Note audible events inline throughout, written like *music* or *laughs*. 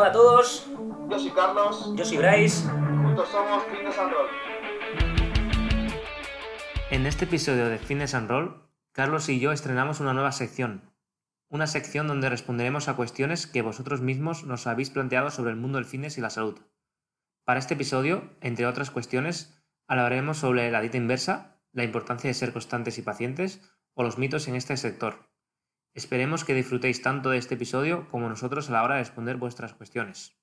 Hola a todos, Yo soy Carlos, yo soy Bryce. juntos somos Fitness and Roll. En este episodio de Fitness and Roll, Carlos y yo estrenamos una nueva sección. Una sección donde responderemos a cuestiones que vosotros mismos nos habéis planteado sobre el mundo del fitness y la salud. Para este episodio, entre otras cuestiones, hablaremos sobre la dieta inversa, la importancia de ser constantes y pacientes o los mitos en este sector. Esperemos que disfrutéis tanto de este episodio como nosotros a la hora de responder vuestras cuestiones.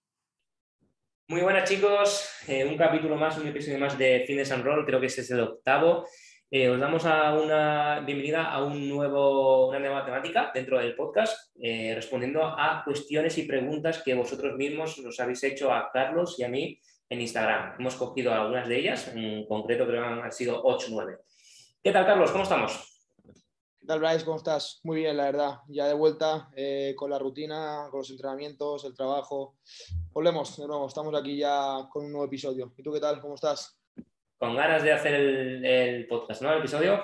Muy buenas chicos, Eh, un capítulo más, un episodio más de Fitness and Roll, creo que este es el octavo. Eh, os damos a una bienvenida a un nuevo, una nueva temática dentro del podcast, eh, respondiendo a cuestiones y preguntas que vosotros mismos nos habéis hecho a Carlos y a mí en Instagram. Hemos cogido algunas de ellas, en concreto creo que han sido 8 o 9. ¿Qué tal Carlos? ¿Cómo estamos? ¿Qué tal, Bryce? ¿Cómo estás? Muy bien, la verdad. Ya de vuelta eh, con la rutina, con los entrenamientos, el trabajo. Volvemos de nuevo, estamos aquí ya con un nuevo episodio. ¿Y tú qué tal? ¿Cómo estás? Con ganas de hacer el, el podcast, ¿no? El episodio.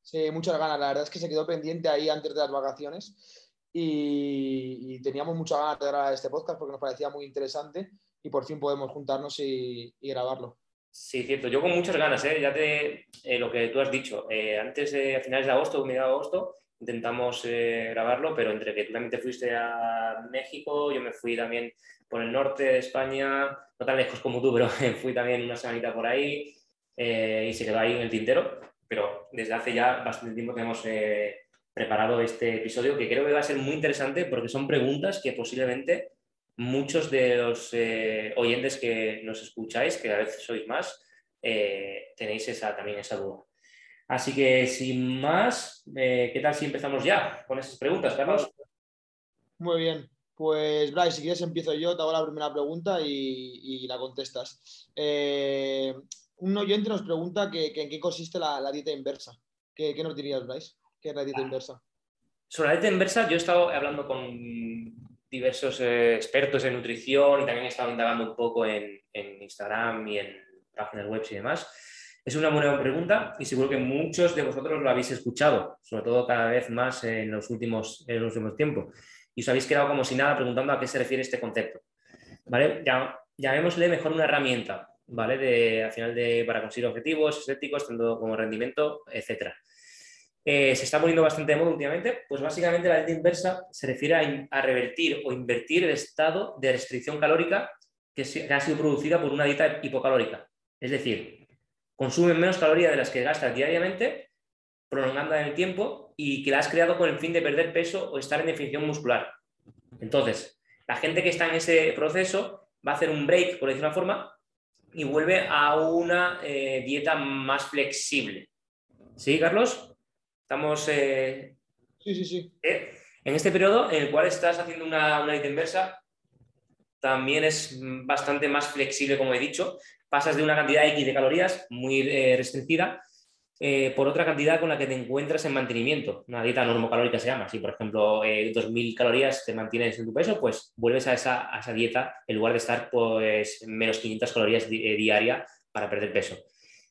Sí, muchas ganas. La verdad es que se quedó pendiente ahí antes de las vacaciones y, y teníamos muchas ganas de grabar este podcast porque nos parecía muy interesante y por fin podemos juntarnos y, y grabarlo. Sí, cierto. Yo con muchas ganas, ¿eh? ya te eh, lo que tú has dicho. Eh, antes, a finales de agosto, mediados de agosto, intentamos eh, grabarlo, pero entre que tú también te fuiste a México, yo me fui también por el norte de España, no tan lejos como tú, *laughs* pero fui también una semanita por ahí y se quedó ahí en el tintero. Pero desde hace ya bastante tiempo que hemos preparado este episodio que creo que va a ser muy interesante porque son preguntas que posiblemente muchos de los eh, oyentes que nos escucháis, que a veces sois más, eh, tenéis esa, también esa duda. Así que sin más, eh, ¿qué tal si empezamos ya con esas preguntas, Carlos? Muy bien. Pues, Bryce, si quieres empiezo yo, te hago la primera pregunta y, y la contestas. Un oyente nos pregunta que, que en qué consiste la, la dieta inversa. ¿Qué, qué nos dirías, Bryce? ¿Qué es la dieta inversa? Sobre la dieta inversa, yo he estado hablando con diversos eh, expertos en nutrición y también he estado indagando un poco en, Instagram y en páginas web y demás. Es una buena pregunta y seguro que muchos de vosotros lo habéis escuchado, sobre todo cada vez más en los últimos, en los últimos tiempos. Y os habéis quedado como si nada preguntando a qué se refiere este concepto. ¿Vale? Ya, llamémosle mejor una herramienta, ¿vale? De, al final de, para conseguir objetivos estéticos, tanto como rendimiento, etcétera. Eh, se está poniendo bastante de moda últimamente, pues básicamente la dieta inversa se refiere a, revertir o invertir el estado de restricción calórica que, se- ha sido producida por una dieta hipocalórica. Es decir, consumen menos calorías de las que gastas diariamente, prolongando en el tiempo y que la has creado con el fin de perder peso o estar en definición muscular. Entonces, la gente que está en ese proceso va a hacer un break, por decir una forma, y vuelve a una eh, dieta más flexible. ¿Sí, Carlos? Estamos eh, Sí, sí, sí. eh, en este periodo en el cual estás haciendo una, una dieta inversa, también es bastante más flexible, como he dicho. Pasas de una cantidad X de calorías muy eh, restringida eh, por otra cantidad con la que te encuentras en mantenimiento. Una dieta normocalórica se llama. Si, por ejemplo, eh, 2.000 calorías te mantienes en tu peso, pues vuelves a esa, a esa dieta en lugar de estar pues, menos 500 calorías di- diaria para perder peso.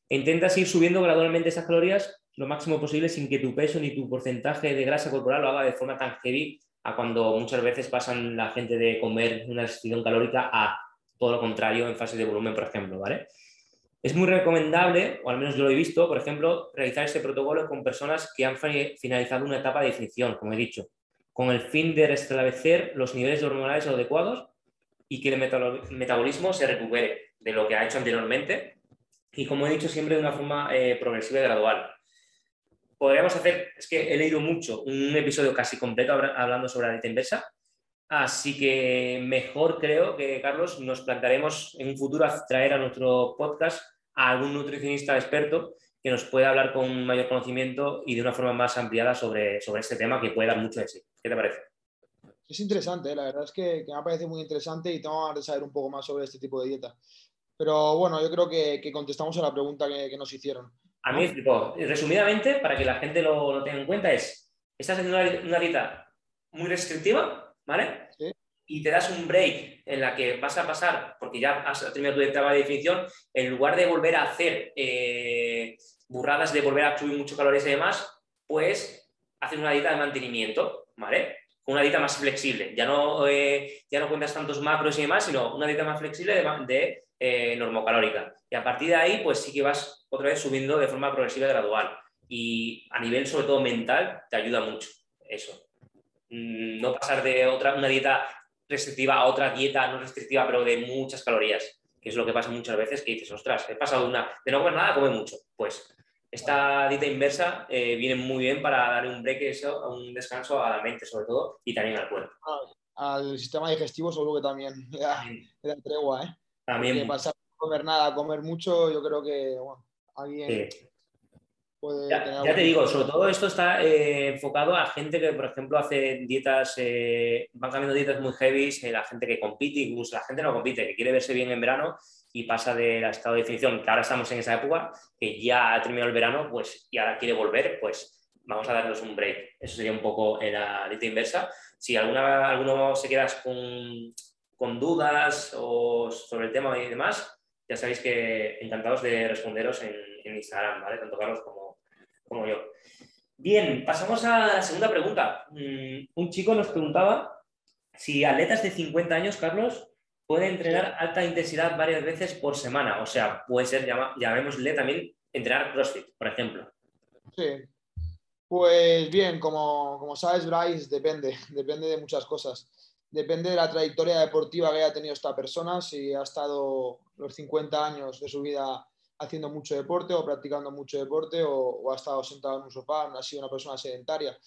Intentas ir subiendo gradualmente esas calorías lo máximo posible sin que tu peso ni tu porcentaje de grasa corporal lo haga de forma tan heavy a cuando muchas veces pasan la gente de comer una restricción calórica a todo lo contrario en fase de volumen, por ejemplo, ¿vale? Es muy recomendable, o al menos yo lo he visto, por ejemplo, realizar este protocolo con personas que han fi- finalizado una etapa de definición, como he dicho, con el fin de restablecer los niveles hormonales adecuados y que el metabolismo se recupere de lo que ha hecho anteriormente y, como he dicho, siempre de una forma eh, progresiva y gradual podríamos hacer, es que he leído mucho, un episodio casi completo habla- hablando sobre la dieta inversa, así que mejor creo que, Carlos, nos plantearemos en un futuro a traer a nuestro podcast a algún nutricionista experto que nos pueda hablar con mayor conocimiento y de una forma más ampliada sobre, sobre este tema que puede dar mucho de sí. ¿Qué te parece? Es interesante, ¿eh? la verdad es que, que me parece muy interesante y tengo de saber un poco más sobre este tipo de dieta. Pero bueno, yo creo que, que contestamos a la pregunta que, que nos hicieron. A mí explicó, resumidamente, para que la gente lo, lo tenga en cuenta, es, estás en una, una dieta muy restrictiva, ¿vale? Sí. Y te das un break en la que vas a pasar, porque ya has terminado tu etapa de definición, en lugar de volver a hacer eh, burradas de volver a subir mucho calorías y demás, pues hacer una dieta de mantenimiento, ¿vale? con una dieta más flexible. Ya no, eh, ya no cuentas tantos macros y demás, sino una dieta más flexible de, de eh, normocalórica. Y a partir de ahí, pues sí que vas otra vez subiendo de forma progresiva y gradual. Y a nivel, sobre todo mental, te ayuda mucho eso. Mm, no pasar de otra, una dieta restrictiva a otra dieta no restrictiva, pero de muchas calorías, que es lo que pasa muchas veces, que dices, ostras, he pasado una, de no comer nada, come mucho. Pues esta dieta inversa eh, viene muy bien para dar un break, eso, un descanso a la mente sobre todo y también al cuerpo. al sistema digestivo seguro que también *laughs* le da, tregua, ¿eh? También. pasar a comer nada, a comer mucho, yo creo que alguien ya, te digo, sobre todo esto está eh, enfocado a gente que, por ejemplo, hace dietas, eh, van cambiando dietas muy heavy, eh, la gente que compite, incluso la gente no compite, que quiere verse bien en verano y pasa del estado de definición, que ahora estamos en esa época, que ya ha terminado el verano, pues y ahora quiere volver, pues vamos a darnos un break. Eso sería un poco en la dieta inversa. Si alguna, alguno se queda con, con dudas o sobre el tema y demás, ya sabéis que encantados de responderos en, Instagram, ¿vale? Tanto Carlos como como yo. Bien, pasamos a la segunda pregunta. Mm, un chico nos preguntaba si atletas de 50 años, Carlos, pueden entrenar alta intensidad varias veces por semana. O sea, puede ser, llamémosle también, entrenar CrossFit, por ejemplo. Sí. Pues bien, como, como sabes, Bryce, depende, *laughs* depende de muchas cosas. Depende de la trayectoria deportiva que haya tenido esta persona, si ha estado los 50 años de su vida haciendo mucho deporte o practicando mucho deporte o, ha estado sentado en un sofá, ha sido una persona sedentaria.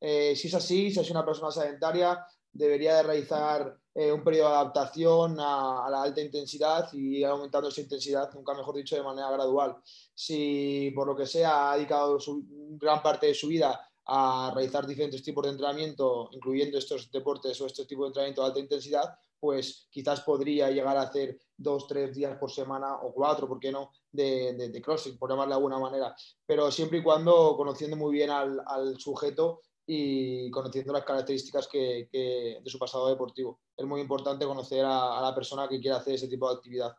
Eh, si es así, si es una persona sedentaria, debería de realizar eh, un periodo de adaptación a, la alta intensidad y ir aumentando esa intensidad, nunca mejor dicho, de manera gradual. Si por lo que sea ha dedicado su, gran parte de su vida a realizar diferentes tipos de entrenamiento, incluyendo estos deportes o estos tipos de entrenamiento de alta intensidad, pues quizás podría llegar a hacer dos, tres días por semana o cuatro, ¿por qué no?, de, de, CrossFit, por llamarlo de alguna manera. Pero siempre y cuando conociendo muy bien al, sujeto y conociendo las características que, de su pasado deportivo. Es muy importante conocer a, la persona que quiere hacer ese tipo de actividad.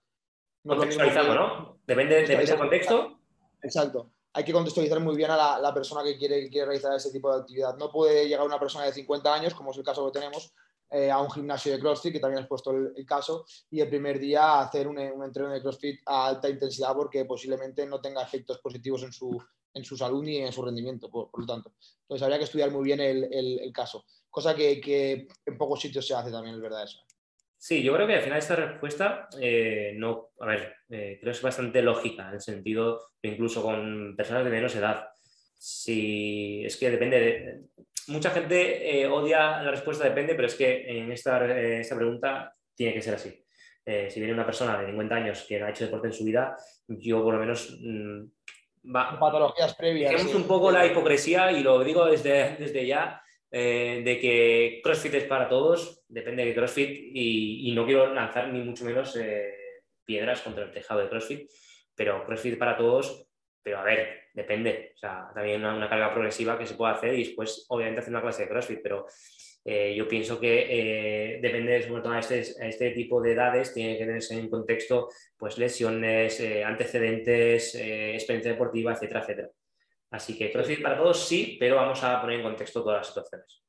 No ¿no? Depende, del contexto. Exacto. Hay que contextualizar muy bien a la, persona que quiere, realizar ese tipo de actividad. No puede llegar una persona de 50 años, como es el caso que tenemos, eh, a un gimnasio de CrossFit, que también has puesto el, caso, y el primer día hacer un, un, entreno de CrossFit a alta intensidad porque posiblemente no tenga efectos positivos en su, en su salud ni en su rendimiento, por, lo tanto. Entonces habría que estudiar muy bien el, el, caso, cosa que, que, en pocos sitios se hace también, es verdad eso. Sí, yo creo que al final esta respuesta, eh, no, a ver, eh, creo que es bastante lógica, en el sentido que incluso con personas de menos edad, si es que depende de, mucha gente eh, odia la respuesta depende, pero es que en esta, eh, esta pregunta tiene que ser así. Si viene una persona de 50 años que no ha hecho deporte en su vida, yo por lo menos... Mm, va, Patologías previas. Tenemos un poco la hipocresía y lo digo desde, desde ya, de que CrossFit es para todos, depende de CrossFit y, no quiero lanzar ni mucho menos piedras contra el tejado de CrossFit, pero CrossFit para todos, pero a ver, depende. O sea, también una, carga progresiva que se puede hacer y después, obviamente, hacer una clase de CrossFit, pero eh, yo pienso que eh, depende, sobre todo a este, este, tipo de edades, tiene que tenerse en contexto pues, lesiones, eh, antecedentes, experiencia deportiva, etcétera, etcétera. Así que CrossFit para todos sí, pero vamos a poner en contexto todas las situaciones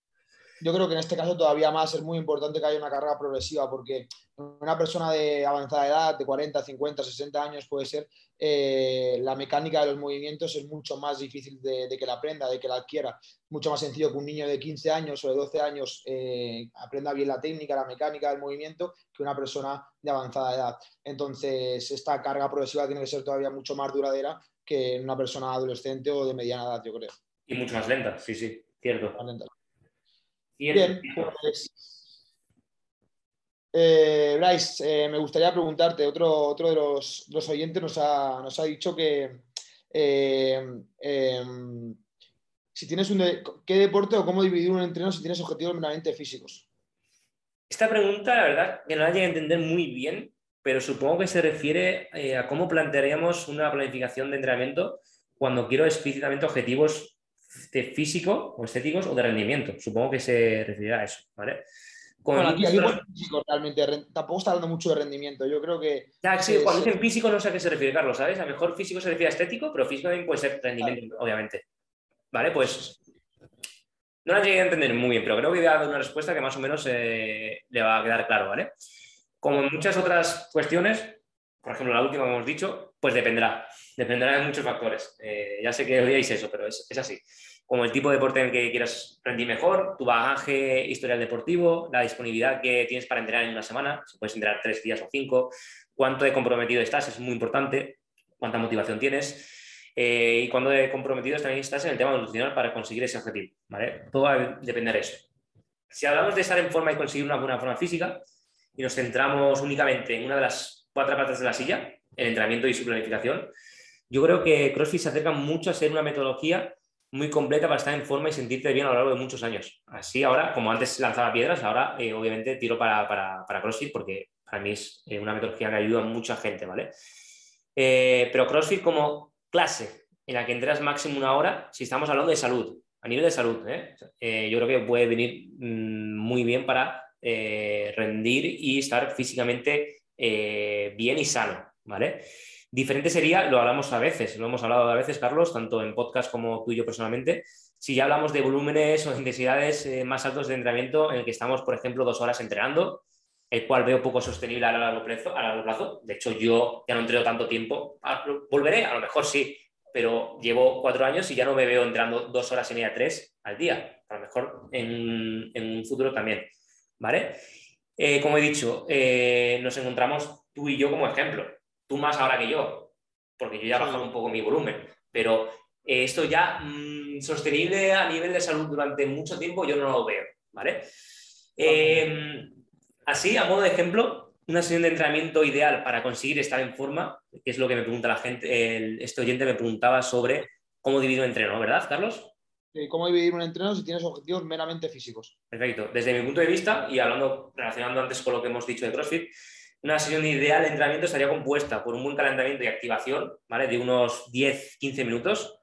yo creo que en este caso todavía más es muy importante que haya una carga progresiva, porque una persona de avanzada edad, de 40, 50, 60 años, puede ser, eh, la mecánica de los movimientos es mucho más difícil de, que la aprenda, de que la adquiera. Mucho más sencillo que un niño de 15 años o de 12 años eh, aprenda bien la técnica, la mecánica del movimiento, que una persona de avanzada edad. Entonces, esta carga progresiva tiene que ser todavía mucho más duradera que una persona adolescente o de mediana edad, yo creo. Y mucho más lenta, sí, sí, cierto. Bien, pues, eh, Bryce, eh, me gustaría preguntarte, otro, otro de los, oyentes nos ha, nos ha, dicho que eh, em, si tienes un qué deporte o cómo dividir un entreno si tienes objetivos meramente físicos. Esta pregunta, la verdad, que no la llegué a entender muy bien, pero supongo que se refiere a cómo plantearíamos una planificación de entrenamiento cuando quiero explícitamente objetivos de físico o estéticos o de rendimiento. Supongo que se referirá a eso, ¿vale? bueno, aquí, físico realmente, tampoco está hablando mucho de rendimiento. Yo creo que. Ya, sí, cuando dicen físico no sé a qué se refiere, Carlos, ¿sabes? A lo mejor físico se refiere a estético, pero físico también puede ser rendimiento, obviamente. Vale, pues. No la llegué a entender muy bien, pero creo que voy a dar una respuesta que más o menos eh, le va a quedar claro, ¿vale? Como en muchas otras cuestiones, por ejemplo, la última que hemos dicho, pues dependerá. Dependerá de muchos factores. Eh, ya sé que odiáis eso, pero es, es, así. Como el tipo de deporte en el que quieras rendir mejor, tu bagaje historial deportivo, la disponibilidad que tienes para entrenar en una semana, si puedes entrenar tres días o cinco, cuánto de comprometido estás, es muy importante, cuánta motivación tienes. Eh, y cuando de comprometido también estás en el tema nutricional para conseguir ese objetivo. ¿vale? Todo va a depender de eso. Si hablamos de estar en forma y conseguir una buena forma física y nos centramos únicamente en una de las cuatro partes de la silla, el entrenamiento y su planificación, yo creo que CrossFit se acerca mucho a ser una metodología muy completa para estar en forma y sentirte bien a lo largo de muchos años. Así ahora, como antes lanzaba piedras, ahora eh, obviamente tiro para, para, para, CrossFit porque para mí es eh, una metodología que ayuda a mucha gente, ¿vale? Eh, pero CrossFit como clase en la que entras máximo una hora, si estamos hablando de salud, a nivel de salud, yo creo que puede venir mmm, muy bien para rendir y estar físicamente bien y sano, ¿vale? Diferente sería, lo hablamos a veces, lo hemos hablado a veces, Carlos, tanto en podcast como tú y yo personalmente, si ya hablamos de volúmenes o intensidades más altos de entrenamiento en el que estamos, por ejemplo, dos horas entrenando, el cual veo poco sostenible a largo plazo. A largo plazo. De hecho, yo ya no entreno tanto tiempo. Ah, volveré, a lo mejor sí, pero llevo cuatro años y ya no me veo entrando dos horas y media, tres al día. A lo mejor en, en un futuro también. ¿Vale? Eh, como he dicho, eh, nos encontramos tú y yo como ejemplo. Tú más ahora que yo, porque yo ya he bajado un poco mi volumen. Pero eh, esto ya mmm, sostenible a nivel de salud durante mucho tiempo yo no lo veo. ¿Vale? Eh, así, a modo de ejemplo, una sesión de entrenamiento ideal para conseguir estar en forma, que es lo que me pregunta la gente, el, este oyente me preguntaba sobre cómo dividir un entreno, ¿verdad, Carlos? ¿Cómo dividir un entreno si tienes objetivos meramente físicos? Perfecto. Desde mi punto de vista, y hablando, relacionando antes con lo que hemos dicho de CrossFit, una sesión ideal de entrenamiento estaría compuesta por un buen calentamiento y activación, ¿vale? De unos 10-15 minutos,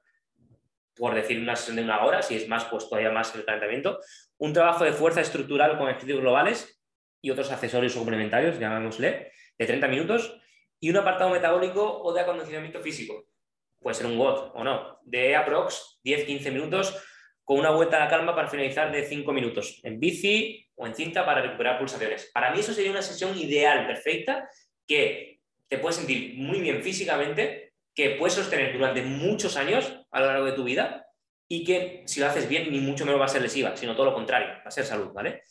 por decir una sesión de una hora, si es más, pues todavía más el calentamiento. Un trabajo de fuerza estructural con ejercicios globales, y otros accesorios complementarios, llamémosle, de 30 minutos, y un apartado metabólico o de acondicionamiento físico. Puede ser un WOD o no, de aprox 10-15 minutos con una vuelta a la calma para finalizar de 5 minutos, en bici o en cinta para recuperar pulsaciones. Para mí eso sería una sesión ideal, perfecta, que te puedes sentir muy bien físicamente, que puedes sostener durante muchos años a lo largo de tu vida y que si lo haces bien ni mucho menos va a ser lesiva, sino todo lo contrario, va a ser salud, ¿vale?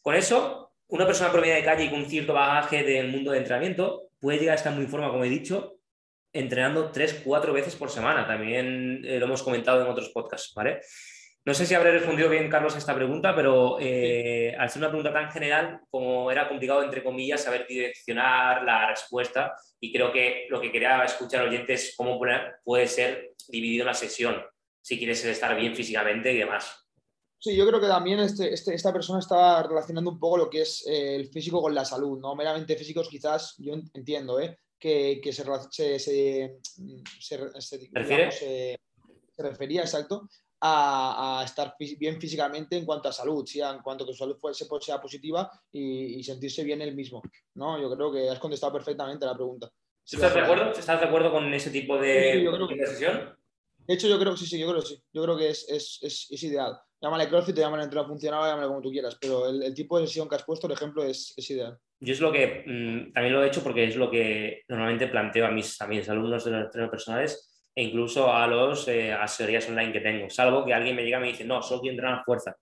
Con eso una persona promedio de calle y con cierto bagaje del mundo de entrenamiento puede llegar a estar muy en forma, como he dicho, entrenando tres, cuatro veces por semana. También eh, lo hemos comentado en otros podcasts, ¿vale? No sé si habré respondido bien, Carlos, a esta pregunta, pero eh, al ser una pregunta tan general, como era complicado, entre comillas, saber direccionar la respuesta, y creo que lo que quería escuchar oyente es cómo puede ser dividido una sesión, si quieres estar bien físicamente y demás. Sí, yo creo que también este, este, esta persona estaba relacionando un poco lo que es eh, el físico con la salud, ¿no? Meramente físicos quizás, yo entiendo, ¿eh? Que, que se, se, se, se, digamos, se, refería, exacto, a, a, estar bien físicamente en cuanto a salud, ¿sí? en cuanto a que su salud fuese, sea positiva y, y, sentirse bien él mismo, ¿no? Yo creo que has contestado perfectamente la pregunta. ¿Estás, de acuerdo? ¿Estás de acuerdo con ese tipo de, sí, yo creo de sesión? De hecho, yo creo que sí, sí, yo creo que sí. Yo creo que es, es, es, es ideal llámale CrossFit, llámale entreno funcional, llámale como tú quieras, pero el, el, tipo de sesión que has puesto, por ejemplo, es, es ideal. Yo es lo que mmm, también lo he hecho porque es lo que normalmente planteo a mis, a alumnos de los entrenos personales e incluso a los eh, asesorías online que tengo, salvo que alguien me llega y me dice, no, solo quiero entrenar fuerza.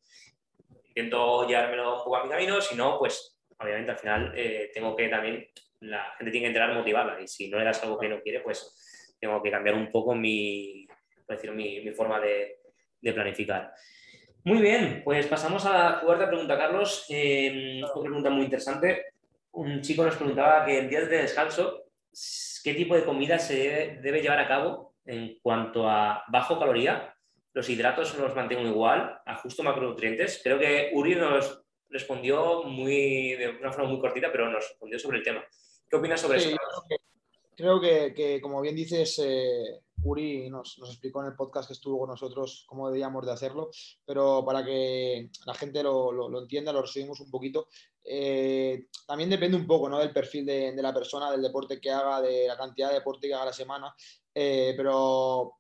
Intento llevármelo un poco a mi camino, si no, pues obviamente al final eh, tengo que también, la gente tiene que entrenar motivarla y si no le das algo que no quiere, pues tengo que cambiar un poco mi, decir, mi, mi forma de, de planificar. Muy bien, pues pasamos a la cuarta pregunta, Carlos. Eh, otra pregunta muy interesante. Un chico nos preguntaba que en días de descanso, ¿qué tipo de comida se debe, llevar a cabo en cuanto a bajo caloría? Los hidratos los mantengo igual, ajusto macronutrientes. Creo que Uri nos respondió muy, de una forma muy cortita, pero nos respondió sobre el tema. ¿Qué opinas sobre sí, eso? Creo que, que, como bien dices, eh, Uri nos, nos, explicó en el podcast que estuvo con nosotros cómo debíamos de hacerlo, pero para que la gente lo, lo, entienda, lo resumimos un poquito. Eh, también depende un poco ¿no? del perfil de, de, la persona, del deporte que haga, de la cantidad de deporte que haga la semana, eh, pero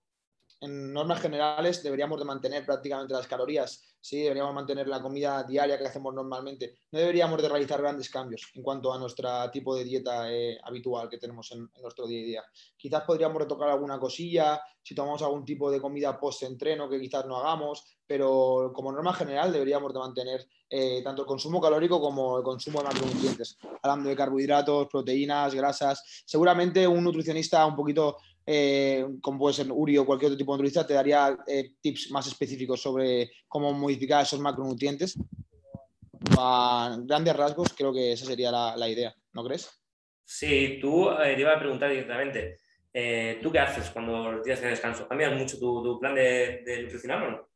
en normas generales deberíamos de mantener prácticamente las calorías, ¿sí? deberíamos mantener la comida diaria que hacemos normalmente. No deberíamos de realizar grandes cambios en cuanto a nuestro tipo de dieta eh, habitual que tenemos en, nuestro día a día. Quizás podríamos retocar alguna cosilla, si tomamos algún tipo de comida post-entreno que quizás no hagamos, pero como norma general deberíamos de mantener eh, tanto el consumo calórico como el consumo de macronutrientes. Hablando de carbohidratos, proteínas, grasas. Seguramente un nutricionista un poquito eh, como puede ser Uri o cualquier otro tipo de nutricionista, te daría eh, tips más específicos sobre cómo modificar esos macronutrientes. A grandes rasgos, creo que esa sería la, idea, ¿no crees? Sí, tú eh, te iba a preguntar directamente, ¿tú qué haces cuando tienes de descanso? ¿Cambias mucho tu, plan de, de, nutricional o no?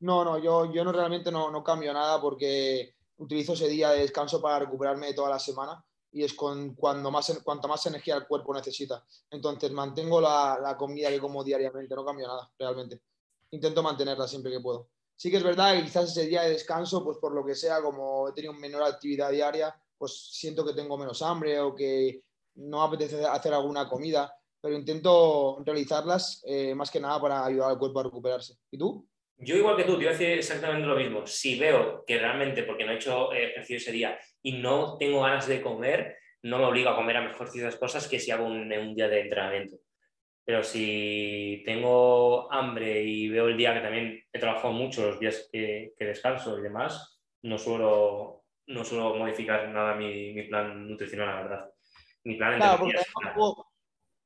No, no, yo, yo no realmente no, no cambio nada porque utilizo ese día de descanso para recuperarme de toda la semana y es con cuando más, cuanta más energía el cuerpo necesita. Entonces mantengo la, comida que como diariamente, no cambio nada, realmente. Intento mantenerla siempre que puedo. Sí que es verdad que quizás ese día de descanso, pues por lo que sea, como he tenido menor actividad diaria, pues siento que tengo menos hambre o que no apetece hacer alguna comida, pero intento realizarlas eh, más que nada para ayudar al cuerpo a recuperarse. ¿Y tú? Yo igual que tú, te iba a decir exactamente lo mismo. Si veo que realmente, porque no he hecho eh, ejercicio ese día y no tengo ganas de comer, no me obligo a comer a mejor ciertas cosas que si hago un, día de entrenamiento. Pero si tengo hambre y veo el día que también he trabajado mucho, los días que, descanso y demás, no suelo, no suelo modificar nada mi, plan nutricional, la verdad. Mi plan claro, también,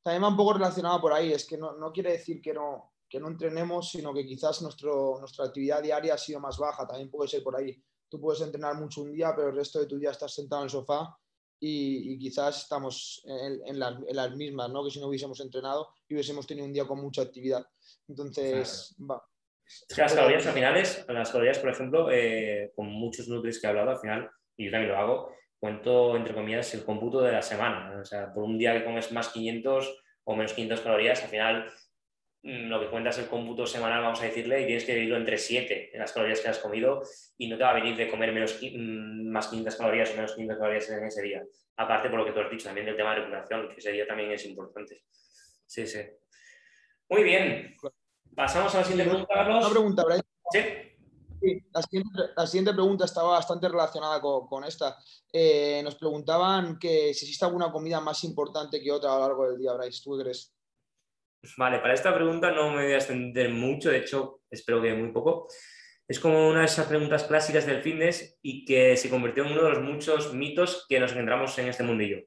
también va un poco relacionado por ahí. Es que no, no quiere decir que no, que no entrenemos, sino que quizás nuestro, nuestra actividad diaria ha sido más baja, también puede ser por ahí. Tú puedes entrenar mucho un día, pero el resto de tu día estás sentado en el sofá y, quizás estamos en, las mismas, ¿no? Que si no hubiésemos entrenado y hubiésemos tenido un día con mucha actividad. Entonces, va. Es que las calorías al final las calorías, por ejemplo, eh, con muchos nutrientes que he hablado, al final, y yo también lo hago, cuento, entre comillas, el cómputo de la semana. O sea, por un día que comes más 500 o menos 500 calorías, al final lo que cuentas el cómputo semanal, vamos a decirle, y tienes que dividirlo entre 7 en las calorías que has comido y no te va a venir de comer menos, mm, más 500 calorías o menos 500 calorías en ese día. Aparte, por lo que tú has dicho, también del tema de recuperación, que ese día también es importante. Sí, sí. Muy bien. Pasamos a la siguiente pregunta, Carlos. Una pregunta, Brian. ¿Sí? Sí, la siguiente, pregunta estaba bastante relacionada con, esta. Eh, nos preguntaban que si existe alguna comida más importante que otra a lo largo del día, Bryce. ¿Tú crees? Vale, para esta pregunta no me voy a extender mucho, de hecho, espero que muy poco. Es como una de esas preguntas clásicas del fitness y que se convirtió en uno de los muchos mitos que nos encontramos en este mundillo.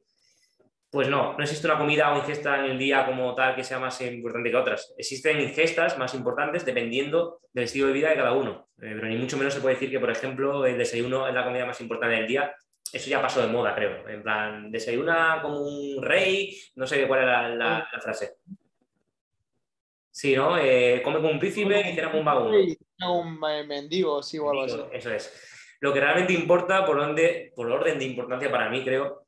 Pues no, no existe una comida o ingesta en el día como tal que sea más importante que otras. Existen ingestas más importantes dependiendo del estilo de vida de cada uno. Eh, pero ni mucho menos se puede decir que, por ejemplo, el desayuno es la comida más importante del día. Eso ya pasó de moda, creo. En plan, desayuna como un rey, no sé cuál era la frase. Sí, ¿no? Eh, come como un príncipe y cena como un vagabundo. un mendigo, sí, o algo así. Eso es. Lo que realmente importa, por, donde, por orden de importancia para mí, creo,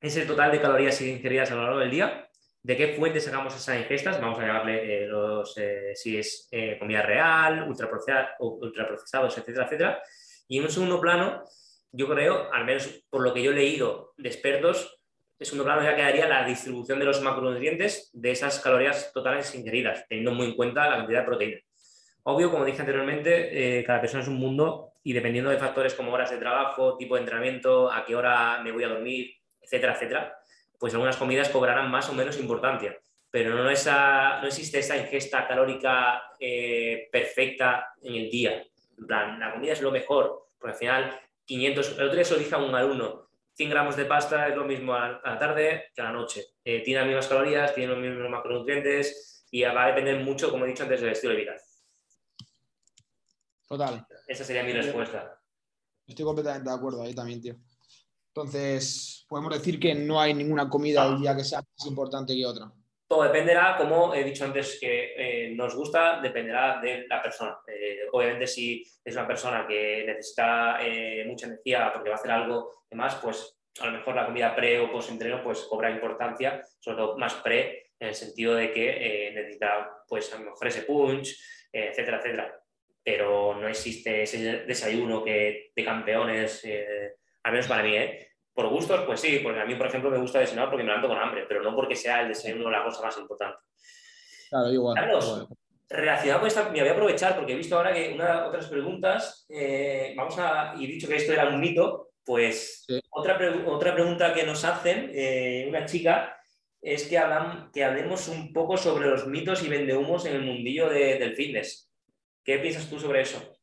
es el total de calorías ingeridas a lo largo del día, de qué fuentes sacamos esas ingestas, vamos a llamarle eh, los, eh, si es comida real, ultraprocesados, etcétera, etcétera. Y en un segundo plano, yo creo, al menos por lo que yo he leído de expertos, en segundo plano ya quedaría la distribución de los macronutrientes de esas calorías totales ingeridas, teniendo muy en cuenta la cantidad de proteína. Obvio, como dije anteriormente, eh, cada persona es un mundo y dependiendo de factores como horas de trabajo, tipo de entrenamiento, a qué hora me voy a dormir, etcétera, etcétera, pues algunas comidas cobrarán más o menos importancia. Pero no, esa, no existe esa ingesta calórica eh, perfecta en el día. En plan, la comida es lo mejor, porque al final 500, el otro día se lo dije a un alumno, 100 gramos de pasta es lo mismo a la tarde que a la noche. Eh, tiene las mismas calorías, tiene los mismos macronutrientes y va a depender mucho, como he dicho antes, del estilo de vida. Total. Esa sería mi respuesta. Estoy completamente de acuerdo ahí también, tío. Entonces, podemos decir que no hay ninguna comida al día que sea más importante que otra. Dependerá, como he dicho antes, que eh, nos gusta, dependerá de la persona. Eh, obviamente, si es una persona que necesita mucha energía porque va a hacer algo más, pues a lo mejor la comida pre o post entreno pues cobra importancia, sobre todo más pre, en el sentido de que eh, necesita pues a lo mejor ese punch, eh, etcétera, etcétera. Pero no existe ese desayuno que, de campeones, eh, al menos para mí, ¿eh? Por gustos, pues sí, porque a mí, por ejemplo, me gusta desayunar porque me levanto con hambre, pero no porque sea el desayuno la cosa más importante. Claro, igual. Carlos, relacionado con esta, me voy a aprovechar porque he visto ahora que una otras preguntas, eh, vamos a, y dicho que esto era un mito, pues otra, otra pregunta que nos hacen, eh, una chica, es que, hablan, que hablemos un poco sobre los mitos y vendehumos en el mundillo del fitness. ¿Qué piensas tú sobre eso?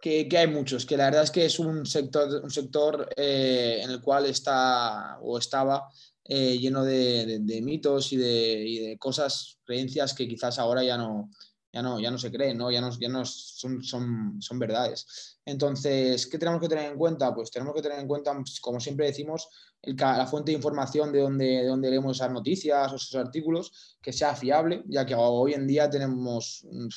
Que, hay muchos, que la verdad es que es un sector, un sector eh, en el cual está o estaba eh, lleno de, mitos y de, y de, cosas, creencias que quizás ahora ya no, ya no, ya no se creen, ¿no? ya no, ya no son, son, son verdades. Entonces, ¿qué tenemos que tener en cuenta? Pues tenemos que tener en cuenta, como siempre decimos, la fuente de información de donde, de donde leemos esas noticias o esos artículos, que sea fiable, ya que hoy en día tenemos un,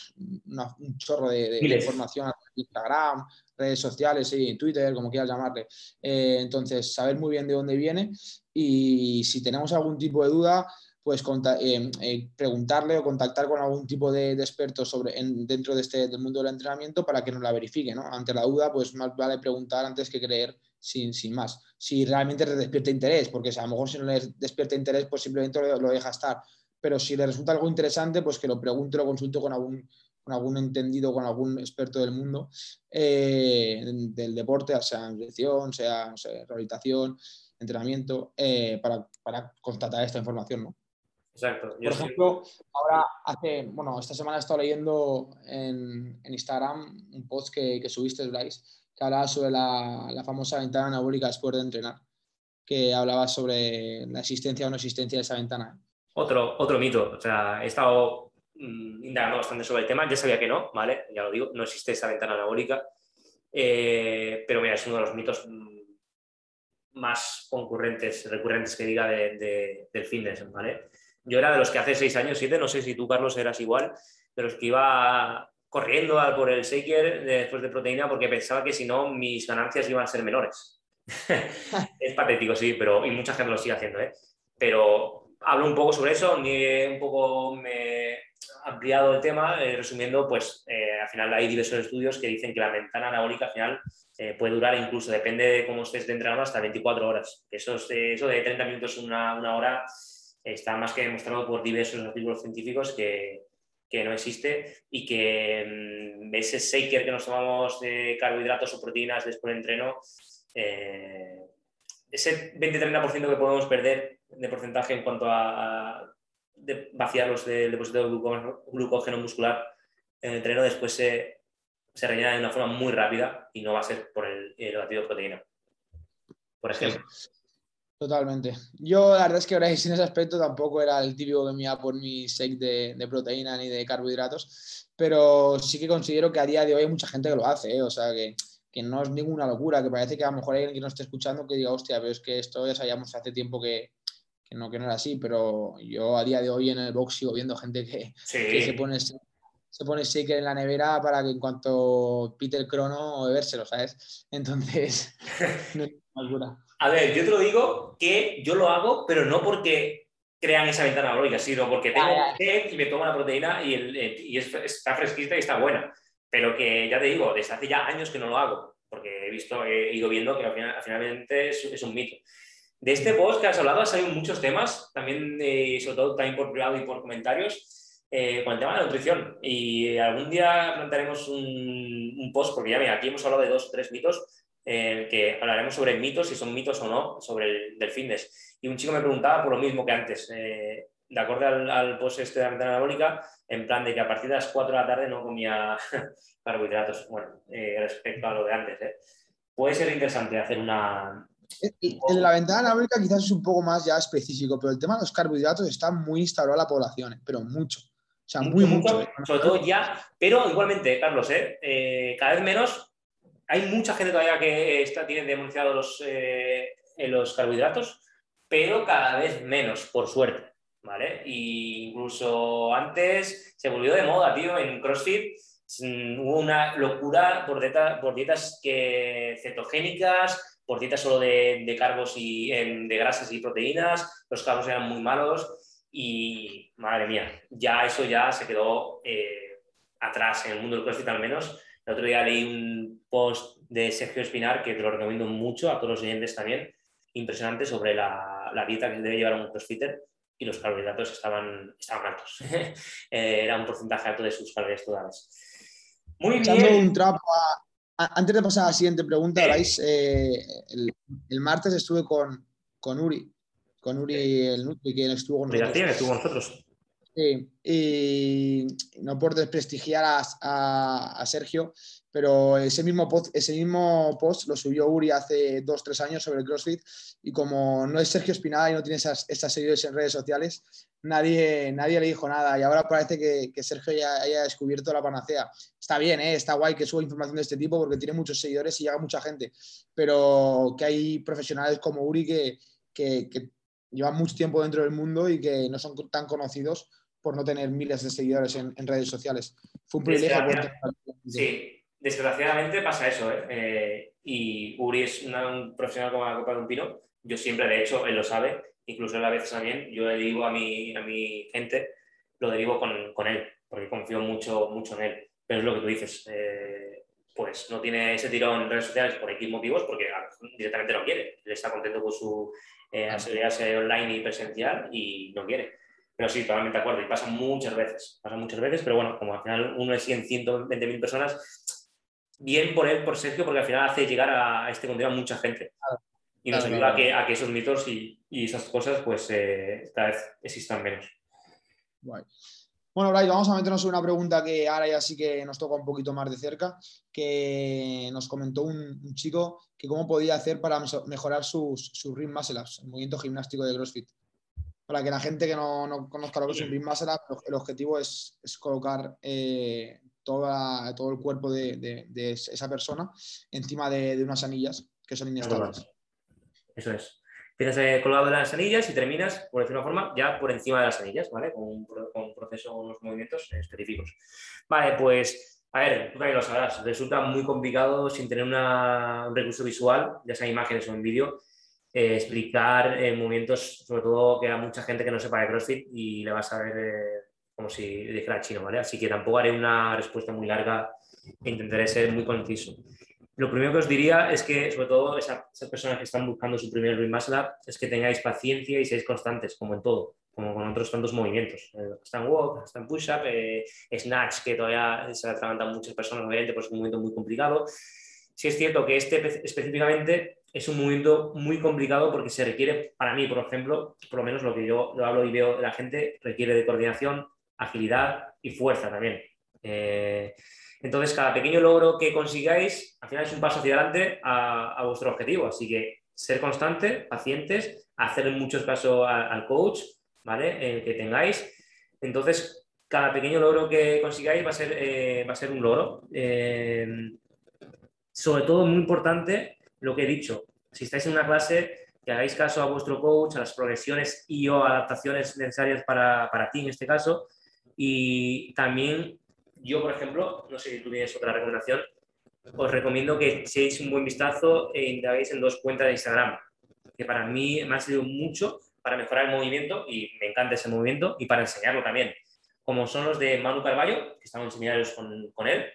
chorro de, información en Instagram, redes sociales, y Twitter, como quieras llamarle. Eh, entonces, saber muy bien de dónde viene y si tenemos algún tipo de duda, pues eh, eh, preguntarle o contactar con algún tipo de, experto sobre, dentro de este, del mundo del entrenamiento para que nos la verifique. ¿no? Ante la duda, pues más vale preguntar antes que creer sin, sin más. Si realmente le despierta interés, porque a lo mejor si no le despierta interés, pues simplemente lo, deja estar. Pero si le resulta algo interesante, pues que lo pregunte, lo consulte con algún, con algún entendido, con algún experto del mundo eh, del deporte, sea nutrición, sea rehabilitación, entrenamiento, para, para constatar esta información, ¿no? Exacto. Por ejemplo, ahora hace, bueno, esta semana he estado leyendo en, Instagram un post que, que subiste, Bryce, que hablaba sobre la, famosa ventana anabólica después de entrenar, que hablaba sobre la existencia o no existencia de esa ventana. Otro, otro mito, o sea, he estado mm, indagando bastante sobre el tema, ya sabía que no, ¿vale? Ya lo digo, no existe esa ventana anabólica, eh, pero mira, es uno de los mitos mm, más concurrentes, recurrentes que diga de, del fitness, ¿vale? Yo era de los que hace seis años, siete, no sé si tú, Carlos, eras igual, de los que iba corriendo por el shaker después de proteína porque pensaba que si no mis ganancias iban a ser menores. *laughs* es patético, sí, pero y mucha gente lo sigue haciendo, ¿eh? Pero hablo un poco sobre eso, un poco me ampliado el tema, eh, resumiendo, pues eh, al final hay diversos estudios que dicen que la ventana anabólica al final eh, puede durar incluso, depende de cómo estés de hasta 24 horas. Eso, eso de 30 minutos, una, una hora está más que demostrado por diversos artículos científicos que, no existe y que mm, ese shaker que nos tomamos de carbohidratos o proteínas después del entreno, eh, ese 20-30% que podemos perder de porcentaje en cuanto a, vaciarlos del depósito de glucógeno muscular en el entreno, después se, se, rellena de una forma muy rápida y no va a ser por el, el batido de proteína. Por ejemplo. Totalmente. Yo la verdad es que ahora en ese aspecto tampoco era el típico que me iba por mi shake de, proteína ni de carbohidratos, pero sí que considero que a día de hoy hay mucha gente que lo hace, ¿eh? o sea que, no es ninguna locura, que parece que a lo mejor hay alguien que no esté escuchando que diga, hostia, pero es que esto ya sabíamos hace tiempo que, no, que no era así, pero yo a día de hoy en el box sigo viendo gente que, se pone se pone shaker en la nevera para que en cuanto pite el crono bebérselo, ¿sabes? Entonces, *laughs* no es locura. A ver, yo te lo digo que yo lo hago, pero no porque crean esa ventana anabólica, sino porque tengo sed y me tomo la proteína y, el, y está fresquita y está buena. Pero que ya te digo, desde hace ya años que no lo hago, porque he visto, he ido viendo que al final, finalmente es, un mito. De este post que has hablado ha salido muchos temas, también, eh, sobre todo también por privado y por comentarios, eh, con el tema de la nutrición. Y algún día plantearemos un, un post, porque ya mira, aquí hemos hablado de dos o tres mitos, en que hablaremos sobre mitos, si son mitos o no, sobre el del fitness. Y un chico me preguntaba por lo mismo que antes, eh, de acuerdo al, post este de la ventana anabólica, en plan de que a partir de las 4 de la tarde no comía *laughs* carbohidratos. Bueno, eh, respecto a lo de antes. Eh. Puede ser interesante hacer una... En la ventana anabólica quizás es un poco más ya específico, pero el tema de los carbohidratos está muy instaurado en la población, pero mucho. O sea, muy, mucho. Sobre todo ya, pero igualmente, Carlos, cada vez menos hay mucha gente todavía que está, tiene denunciado los, eh, los carbohidratos, pero cada vez menos, por suerte. ¿Vale? Y incluso antes se volvió de moda, tío, en CrossFit mm, hubo una locura por, por dietas que, cetogénicas, por dietas solo de, de carbos y de grasas y proteínas, los carbos eran muy malos y madre mía, ya eso ya se quedó eh, atrás en el mundo del CrossFit al menos el otro día leí un post de Sergio Espinar que te lo recomiendo mucho a todos los oyentes también, impresionante sobre la, dieta que debe llevar un crossfitter y los carbohidratos estaban, estaban altos. *laughs* Eh, era un porcentaje alto de sus calorías totales. Muy bien. Un trapo antes de pasar a la siguiente pregunta, eh, el, martes estuve con, con Uri, con Uri el Nutri, que estuvo con nosotros. estuvo con nosotros. Sí, y no por desprestigiar a, Sergio, pero ese mismo, post, ese mismo post lo subió Uri hace dos, tres años sobre el CrossFit y como no es Sergio Espinada y no tiene esas, estas seguidores en redes sociales, nadie, nadie le dijo nada y ahora parece que, Sergio ya haya descubierto la panacea. Está bien, ¿eh? está guay que suba información de este tipo porque tiene muchos seguidores y llega mucha gente, pero que hay profesionales como Uri que, que, que llevan mucho tiempo dentro del mundo y que no son tan conocidos por no tener miles de seguidores en, redes sociales. Fue un privilegio. Sí, desgraciadamente pasa eso. ¿eh? Eh, y Uri es un profesional como la copa de un pino. Yo siempre, de hecho, él lo sabe, incluso él a veces también, yo le digo a mi, a mi gente, lo derivo con, con él, porque confío mucho, mucho en él. Pero es lo que tú dices, eh, pues no tiene ese tirón en redes sociales por X motivos, porque directamente no quiere. Él está contento con su eh, online y presencial y no quiere. Pero sí, totalmente de acuerdo. Y pasa muchas veces, pasa muchas veces, pero bueno, como al final uno es 100, 120 mil personas, bien por él, por Sergio, porque al final hace llegar a este contenido a mucha gente. y nos ayuda a, que, a, que, esos mitos y, y esas cosas, pues eh, cada vez existan menos. Bueno, Bray, vamos a meternos en una pregunta que ahora ya sí que nos toca un poquito más de cerca, que nos comentó un, chico que cómo podía hacer para mejorar sus, sus ring muscle ups, el movimiento gimnástico de CrossFit. Para que la gente que no, conozca lo que es un Ring Muscle el objetivo es, colocar eh, toda, todo el cuerpo de, esa persona encima de, unas anillas que son inestables. Eso es. Tienes eh, colgado las anillas y terminas, por decirlo de una forma, ya por encima de las anillas, ¿vale? Con un, proceso, unos movimientos específicos. Vale, pues, a ver, tú también lo sabrás, resulta muy complicado sin tener un recurso visual, ya sea imágenes o en vídeo, eh, explicar eh, movimientos, sobre todo que a mucha gente que no sepa de CrossFit y le vas a ver eh, como si dijera chino, ¿vale? Así que tampoco haré una respuesta muy larga e intentaré ser muy conciso. Lo primero que os diría es que, sobre todo, esas, personas que están buscando su primer Muscle Up, es que tengáis paciencia y seáis constantes, como en todo, como con otros tantos movimientos. están walk, están push-up, snatch, que todavía se atragantan muchas personas, obviamente, pues es un movimiento muy complicado. Si es cierto que este específicamente es un movimiento muy complicado porque se requiere, para mí, por ejemplo, por lo menos lo que yo lo hablo y veo de la gente, requiere de coordinación, agilidad y fuerza también. Eh, entonces, cada pequeño logro que consigáis, al final es un paso hacia adelante a, vuestro objetivo. Así que ser constante, pacientes, hacer muchos caso al, coach, ¿vale? El que tengáis. Entonces, cada pequeño logro que consigáis va a ser, eh, va a ser un logro. Eh, sobre todo, muy importante, lo que he dicho, si estáis en una clase, que hagáis caso a vuestro coach, a las progresiones y o adaptaciones necesarias para, para ti en este caso. Y también yo, por ejemplo, no sé si tú tienes otra recomendación, os recomiendo que echéis un buen vistazo e indaguéis en dos cuentas de Instagram, que para mí me ha servido mucho para mejorar el movimiento y me encanta ese movimiento y para enseñarlo también, como son los de Manu Carballo, que estamos en seminarios con, con él,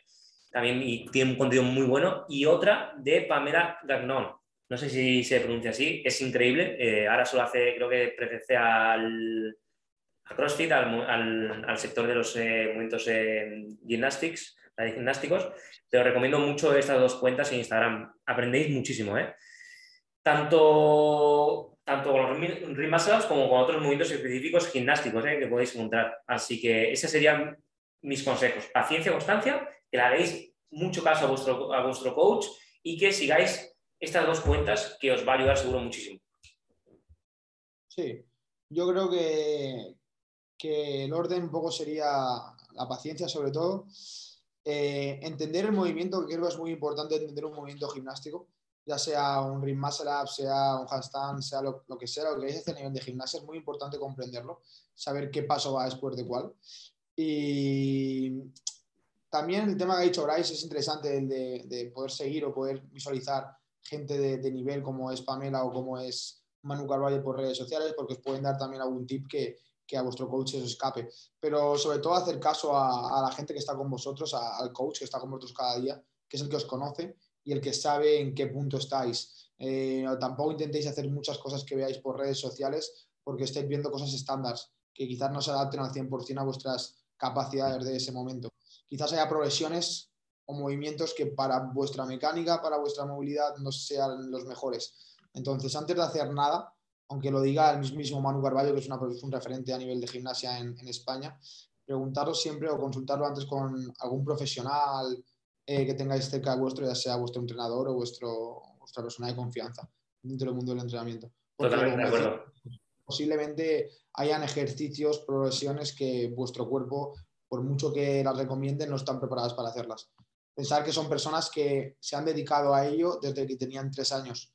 también y tiene un contenido muy bueno, y otra de Pamela Gagnon. No sé si se pronuncia así, es increíble. Eh, ahora solo hace, creo que pertenece al CrossFit, al, al, sector de los eh, movimientos eh, gymnastics, gimnásticos. Pero recomiendo mucho estas dos cuentas en Instagram. Aprendéis muchísimo, ¿eh? Tanto, tanto con los rim como con otros movimientos específicos gimnásticos que podéis encontrar. Así que esos serían mis consejos. Paciencia, constancia que le hagáis mucho caso a vuestro, a vuestro coach y que sigáis estas dos cuentas que os va a ayudar seguro muchísimo. Sí, yo creo que, que el orden un poco sería la paciencia sobre todo. Eh, entender el movimiento, que creo que es muy importante entender un movimiento gimnástico, ya sea un ring muscle up, sea un handstand, sea lo, que sea, lo que es a nivel de gimnasia, es muy importante comprenderlo, saber qué paso va después de cuál. Y también el tema que ha dicho Bryce es interesante, el de, poder seguir o poder visualizar gente de, nivel como es Pamela o como es Manu Carvalho por redes sociales, porque os pueden dar también algún tip que, a vuestro coach se escape. Pero sobre todo hacer caso a, la gente que está con vosotros, al coach que está con vosotros cada día, que es el que os conoce y el que sabe en qué punto estáis. Eh, tampoco intentéis hacer muchas cosas que veáis por redes sociales, porque estáis viendo cosas estándar que quizás no se adapten al 100% a vuestras capacidades de ese momento. Quizás haya progresiones o movimientos que para vuestra mecánica, para vuestra movilidad no sean los mejores. Entonces, antes de hacer nada, aunque lo diga el mismo Manu Carballo, que es una, un referente a nivel de gimnasia en, en España, preguntaros siempre o consultarlo antes con algún profesional eh, que tengáis cerca de vuestro, ya sea vuestro entrenador o vuestro, vuestra persona de confianza dentro del mundo del entrenamiento. Totalmente de acuerdo. Posiblemente hayan ejercicios, progresiones que vuestro cuerpo, por mucho que las recomienden, no están preparadas para hacerlas. Pensar que son personas que se han dedicado a ello desde que tenían tres años.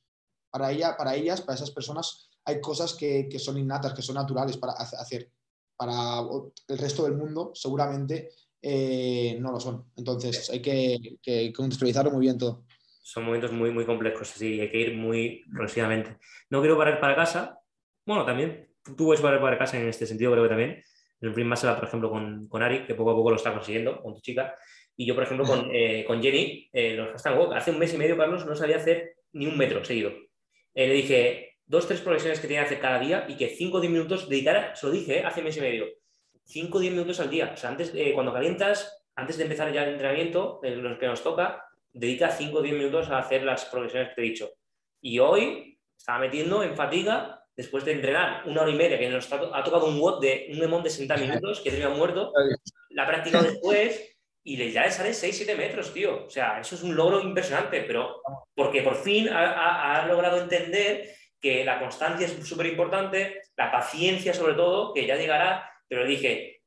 Para, ella, para ellas, para esas personas, hay cosas que, que son innatas, que son naturales para hacer. Para el resto del mundo, seguramente eh, no lo son. Entonces hay que, que, contextualizarlo muy bien todo. Son momentos muy, muy complejos, así hay que ir muy progresivamente. No quiero parar para casa. Bueno, también tú puedes parar para casa en este sentido, creo que también. En el Print por ejemplo, con, con Ari, que poco a poco lo está consiguiendo, con tu chica. Y yo, por ejemplo, con, eh, con Jenny, eh, los hace un mes y medio, Carlos, no sabía hacer ni un metro seguido. Eh, le dije dos, tres progresiones que tenía que hacer cada día y que 5 o 10 minutos dedicara, se lo dije hace un mes y medio, 5 o 10 minutos al día. O sea, antes, cuando calientas, antes de empezar ya el entrenamiento, lo que nos toca, dedica 5 o 10 minutos a hacer las progresiones que te he dicho. Y hoy estaba metiendo en fatiga después de entrenar una hora y media, que nos ha tocado un WOD de un demon de 60 minutos, que tenía muerto, la práctica después y ya le sale 6-7 metros, tío. O sea, eso es un logro impresionante, pero porque por fin ha, logrado entender que la constancia es súper importante, la paciencia sobre todo, que ya llegará, pero dije,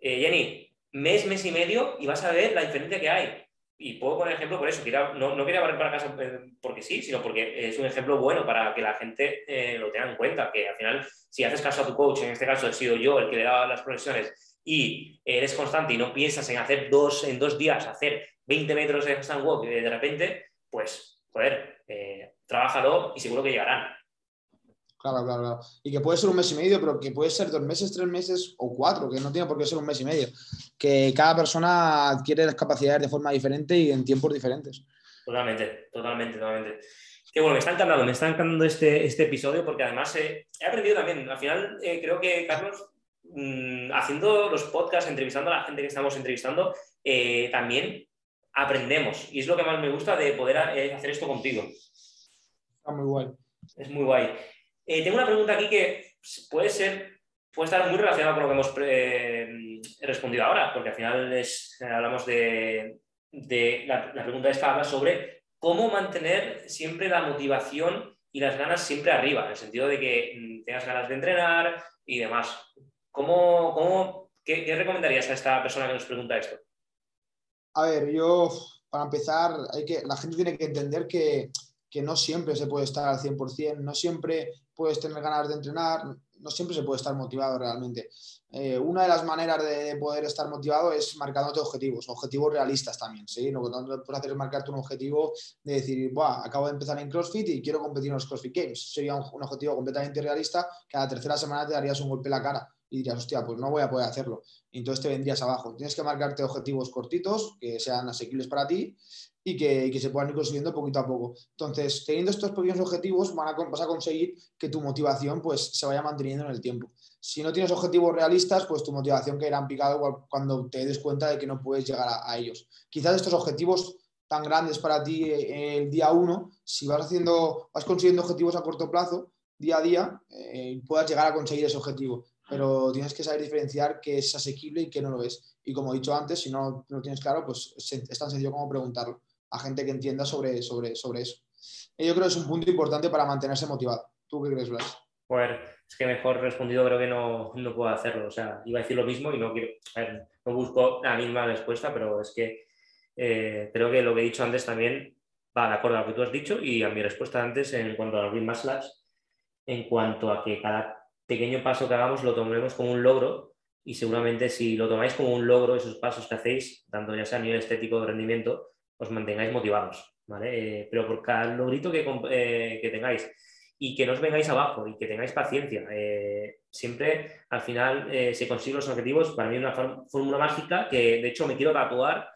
eh, Jenny, mes, mes y medio y vas a ver la diferencia que hay. Y puedo poner ejemplo por eso, no, no, quería barrer para casa eh, porque sí, sino porque es un ejemplo bueno para que la gente eh, lo tenga en cuenta, que al final, si haces caso a tu coach, en este caso he sido yo el que le daba las progresiones, y eres constante y no piensas en hacer dos, en dos días, hacer 20 metros de stand walk de repente, pues, joder, eh, trabájalo y seguro que llegarán. Claro, claro, claro. Y que puede ser un mes y medio, pero que puede ser dos meses, tres meses o cuatro, que no tiene por qué ser un mes y medio. Que cada persona adquiere las capacidades de forma diferente y en tiempos diferentes. Totalmente, totalmente, totalmente. Qué bueno, me está encantando, me está encantando este, este episodio porque además he aprendido también. Al final, eh, creo que Carlos Mm, haciendo los podcasts, entrevistando a la gente que estamos entrevistando, eh, también aprendemos. Y es lo que más me gusta de poder eh, hacer esto contigo. Está muy guay. Es muy guay. Eh, tengo una pregunta aquí que puede ser, puede estar muy relacionada con lo que hemos respondido ahora, porque al final es, hablamos de, la, la, pregunta esta habla sobre cómo mantener siempre la motivación y las ganas siempre arriba, en el sentido de que mm, tengas ganas de entrenar y demás. ¿Cómo, cómo qué, recomendarías a esta persona que nos pregunta esto? A ver, yo, para empezar, hay que, la gente tiene que entender que, que no siempre se puede estar al 100%, no siempre puedes tener ganas de entrenar, no siempre se puede estar motivado realmente. Eh, una de las maneras de, poder estar motivado es marcándote objetivos, objetivos realistas también. ¿sí? Lo que no puedes hacer es marcarte un objetivo de decir, Buah, acabo de empezar en CrossFit y quiero competir en los CrossFit Games. Sería un, objetivo completamente realista que a la tercera semana te darías un golpe en la cara y dirías, hostia, pues no voy a poder hacerlo. Entonces te vendrías abajo. Tienes que marcarte objetivos cortitos, que sean asequibles para ti y que, que se puedan ir consiguiendo poquito a poco. Entonces, teniendo estos pequeños objetivos, van a, vas a conseguir que tu motivación pues, se vaya manteniendo en el tiempo. Si no tienes objetivos realistas, pues tu motivación caerá en picado cuando te des cuenta de que no puedes llegar a, ellos. Quizás estos objetivos tan grandes para ti eh, el día uno, si vas haciendo, vas consiguiendo objetivos a corto plazo, día a día, eh, puedas llegar a conseguir ese objetivo pero tienes que saber diferenciar qué es asequible y qué no lo es. Y como he dicho antes, si no lo tienes claro, pues es tan sencillo como preguntarlo a gente que entienda sobre, sobre, sobre eso. Y yo creo que es un punto importante para mantenerse motivado. ¿Tú qué crees, Blas? Bueno, es que mejor respondido creo que no, no puedo hacerlo. O sea, iba a decir lo mismo y no quiero, no busco la misma respuesta, pero es que eh, creo que lo que he dicho antes también va de acuerdo a lo que tú has dicho y a mi respuesta antes en cuanto a los Green en cuanto a que cada pequeño paso que hagamos lo tomemos como un logro y seguramente si lo tomáis como un logro, esos pasos que hacéis, tanto ya sea a nivel estético o rendimiento, os mantengáis motivados, ¿vale? Eh, pero por cada logrito que, eh, que, tengáis y que no os vengáis abajo y que tengáis paciencia. Eh, siempre al final se consiguen los objetivos. Para mí una fórmula mágica que de hecho me quiero tatuar,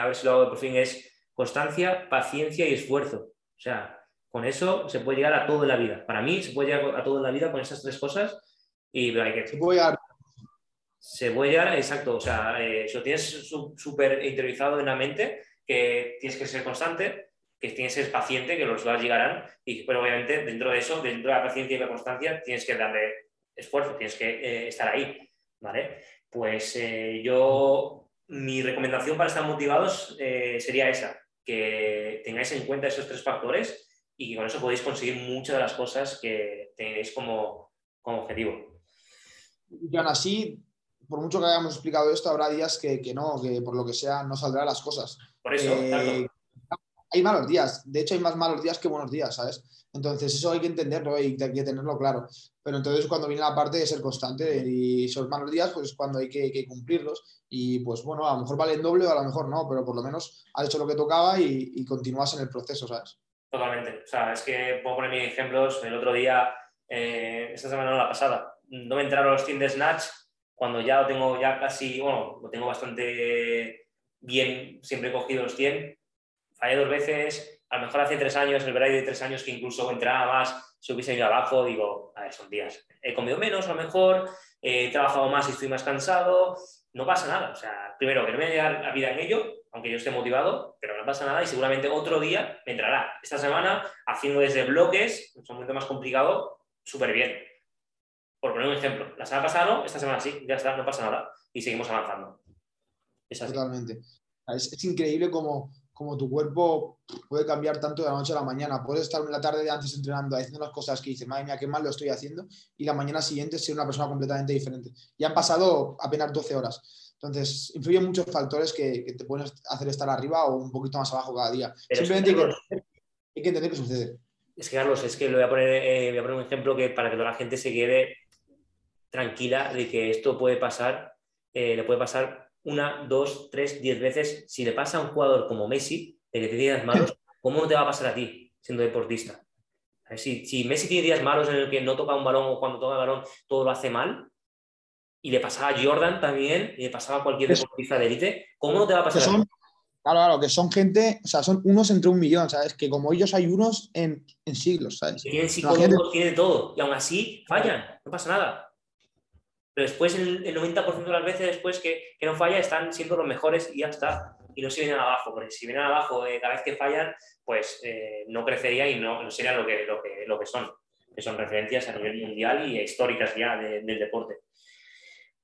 a ver si lo hago por fin, es constancia, paciencia y esfuerzo. O sea, con eso se puede llegar a todo en la vida. Para mí se puede llegar a todo en la vida con esas tres cosas Y hay que... Se puede llegar. Se puede llegar, exacto. O sea, eh, si lo tienes súper interiorizado en la mente, que tienes que ser constante, que tienes que ser paciente, que los resultados llegarán, y, pero obviamente dentro de eso, dentro de la paciencia y la constancia, tienes que darle esfuerzo, tienes que eh, estar ahí, ¿vale? Pues eh, yo, mi recomendación para estar motivados sería esa, que tengáis en cuenta esos tres factores y que con eso podéis conseguir muchas de las cosas que tenéis como, como objetivo. Y aún así, por mucho que hayamos explicado esto, habrá días que, que no, que por lo que sea no saldrán las cosas. Por eso, Eh, hay malos días. De hecho, hay más malos días que buenos días, ¿sabes? Entonces, eso hay que entenderlo y hay que tenerlo claro. Pero entonces, cuando viene la parte de ser constante y esos malos días, pues es cuando hay que, que cumplirlos. Y pues bueno, a lo mejor vale el doble o a lo mejor no, pero por lo menos has hecho lo que tocaba y, y continúas en el proceso, ¿sabes? Totalmente. O sea, es que puedo poner mis ejemplos. El otro día, eh, esta semana no la pasada, no me entraron los 100 de Snatch cuando ya lo tengo ya casi, bueno, lo tengo bastante bien, siempre he cogido los 100. Fallé dos veces, a lo mejor hace tres años, el verano de tres años que incluso entraba más, se hubiese ido abajo, digo, a son días. He comido menos a lo mejor, he trabajado más y estoy más cansado, no pasa nada. O sea, primero, que no me voy a llegar la vida en ello, aunque yo esté motivado, pero no pasa nada y seguramente otro día me entrará. Esta semana, haciendo desde bloques, es un momento más complicado, súper bien. Por poner un ejemplo, la semana pasada no, esta semana sí, ya está, no pasa nada y seguimos avanzando. Es así. Totalmente. Es, es increíble como, como tu cuerpo puede cambiar tanto de la noche a la mañana. Puedes estar la tarde de antes entrenando, haciendo las cosas que dices, madre mía, qué mal lo estoy haciendo, y la mañana siguiente ser una persona completamente diferente. Y han pasado apenas 12 horas. Entonces, influyen muchos factores que, que te pueden hacer estar arriba o un poquito más abajo cada día. Pero es que, Simplemente hay, Carlos, que, hay que entender qué sucede. Es que, Carlos, es que lo voy a poner, eh, voy a poner un ejemplo que para que toda la gente se quede tranquila de que esto puede pasar, eh, le puede pasar una, dos, tres, diez veces. Si le pasa a un jugador como Messi, de que tiene días malos, *laughs* ¿cómo no te va a pasar a ti siendo deportista? Si, si Messi tiene días malos en el que no toca un balón o cuando toca el balón todo lo hace mal, y le pasaba a Jordan también, y le pasaba a cualquier deportista de élite, ¿cómo no te va a pasar son, claro, claro, que son gente, o sea, son unos entre un millón, ¿sabes? Que como ellos hay unos en, en siglos, ¿sabes? Tienen psicólogos, tienen de todo, y aún así fallan, no pasa nada. Pero después, el, el 90% de las veces después que, que no falla, están siendo los mejores y ya está. Y no se vienen abajo, porque si vienen abajo eh, cada vez que fallan, pues eh, no crecerían y no, no serían lo que, lo, que, lo que son, que son referencias a nivel mundial y históricas ya de- del deporte.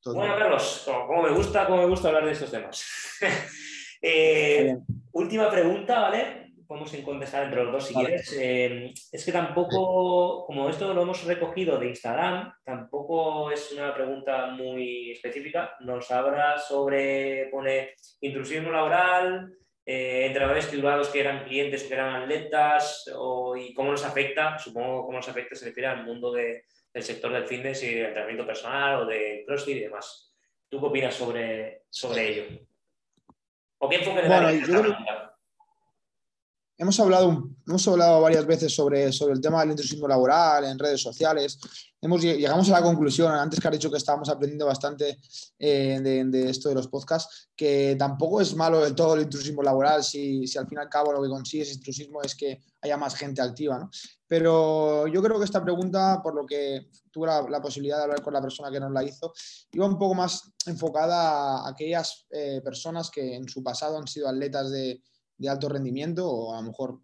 Todo. Bueno, Carlos, como me gusta, como me gusta hablar de estos temas. *laughs* Eh, última pregunta, ¿vale? Podemos contestar entre los dos si Vale. quieres. Eh, es que tampoco, como esto lo hemos recogido de Instagram, tampoco es una pregunta muy específica. Nos habla sobre, pone, intrusismo laboral, eh, entrenadores titulados que eran clientes o que eran atletas, o, y cómo nos afecta, supongo cómo nos afecta se refiere al mundo de- del sector del fitness y del entrenamiento personal o de CrossFit y demás. ¿Tú qué opinas sobre, sobre ello? ¿O qué enfoque le Bueno, darías yo creo-? Hemos hablado, hemos hablado varias veces sobre, sobre el tema del intrusismo laboral en redes sociales. Hemos, lle- llegamos a la conclusión, antes que has dicho que estábamos aprendiendo bastante eh, de, de esto de los podcasts, que tampoco es malo del todo el intrusismo laboral si, si al fin y al cabo lo que consigue ese intrusismo es que haya más gente activa. ¿no? Pero yo creo que esta pregunta, por lo que tuve la, la posibilidad de hablar con la persona que nos la hizo, iba un poco más enfocada a aquellas eh, personas que en su pasado han sido atletas de, de alto rendimiento o a lo mejor